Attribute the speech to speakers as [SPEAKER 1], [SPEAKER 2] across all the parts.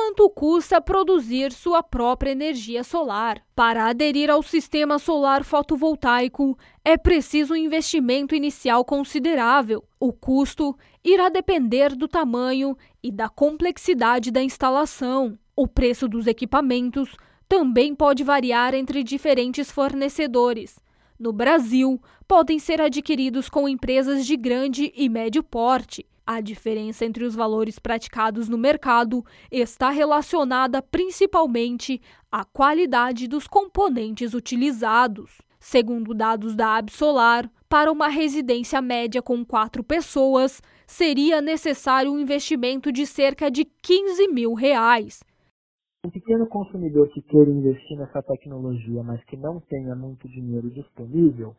[SPEAKER 1] quanto custa produzir sua própria energia solar. Para aderir ao sistema solar fotovoltaico, é preciso um investimento inicial considerável. O custo irá depender do tamanho e da complexidade da instalação. O preço dos equipamentos também pode variar entre diferentes fornecedores. No Brasil, podem ser adquiridos com empresas de grande e médio porte. A diferença entre os valores praticados no mercado está relacionada principalmente à qualidade dos componentes utilizados. Segundo dados da Absolar, para uma residência média com quatro pessoas, seria necessário um investimento de cerca de 15 mil reais.
[SPEAKER 2] Um pequeno consumidor que queira investir nessa tecnologia, mas que não tenha muito dinheiro disponível,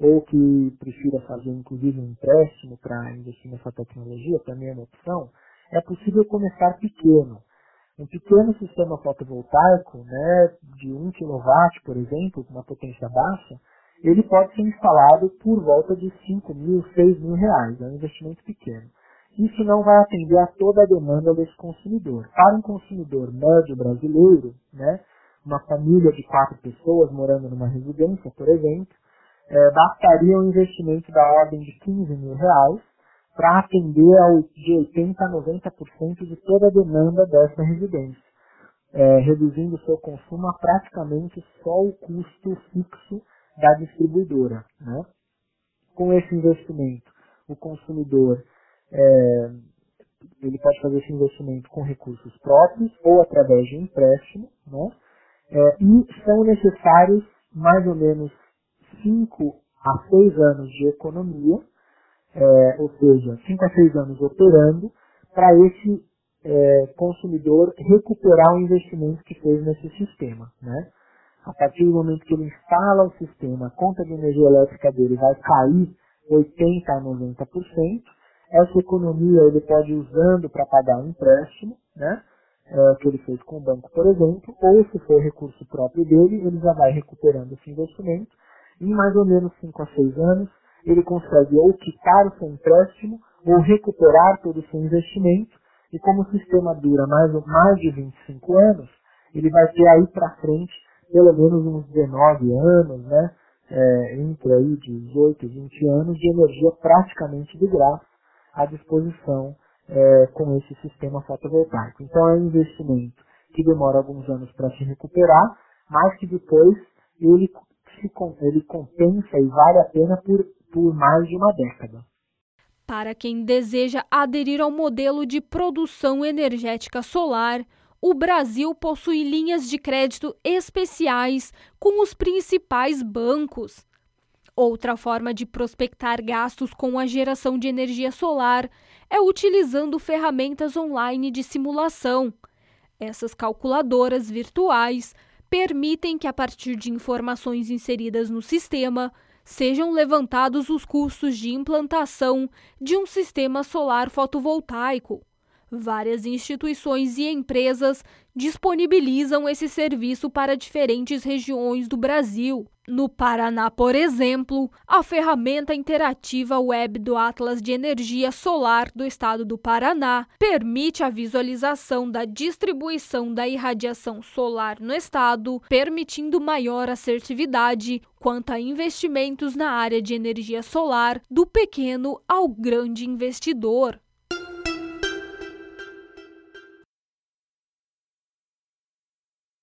[SPEAKER 2] ou que prefira fazer inclusive um empréstimo para investir nessa tecnologia, também é uma opção, é possível começar pequeno. Um pequeno sistema fotovoltaico, né, de 1 kW, por exemplo, com uma potência baixa, ele pode ser instalado por volta de 5 mil, 6 mil reais. É um investimento pequeno. Isso não vai atender a toda a demanda desse consumidor. Para um consumidor médio brasileiro, né, uma família de quatro pessoas morando numa residência, por exemplo, é, bastaria um investimento da ordem de 15 mil reais para atender ao, de 80% a 90% de toda a demanda dessa residência, é, reduzindo seu consumo a praticamente só o custo fixo da distribuidora. Né? Com esse investimento, o consumidor é, ele pode fazer esse investimento com recursos próprios ou através de empréstimo, né? É, e são necessários mais ou menos 5 a 6 anos de economia, é, ou seja, 5 a 6 anos operando, para esse é, consumidor recuperar o investimento que fez nesse sistema. Né? A partir do momento que ele instala o sistema, a conta de energia elétrica dele vai cair 80% a 90%, essa economia ele pode ir usando para pagar um empréstimo, né? É, que ele fez com o banco, por exemplo, ou se for recurso próprio dele, ele já vai recuperando esse investimento em mais ou menos 5 a 6 anos, ele consegue ou quitar o seu empréstimo ou recuperar todo o seu investimento. E como o sistema dura mais, mais de 25 anos, ele vai ter aí para frente pelo menos uns 19 anos, né? É, entre aí 18 e 20 anos de energia praticamente de graça à disposição é, com esse sistema fotovoltaico. Então é um investimento que demora alguns anos para se recuperar, mas que depois ele se, ele compensa e vale a pena por, por mais de uma década.
[SPEAKER 1] Para quem deseja aderir ao modelo de produção energética solar, o Brasil possui linhas de crédito especiais com os principais bancos. Outra forma de prospectar gastos com a geração de energia solar é utilizando ferramentas online de simulação. Essas calculadoras virtuais permitem que, a partir de informações inseridas no sistema, sejam levantados os custos de implantação de um sistema solar fotovoltaico. Várias instituições e empresas disponibilizam esse serviço para diferentes regiões do Brasil. No Paraná, por exemplo, a ferramenta interativa web do Atlas de Energia Solar do Estado do Paraná permite a visualização da distribuição da irradiação solar no estado, permitindo maior assertividade quanto a investimentos na área de energia solar do pequeno ao grande investidor.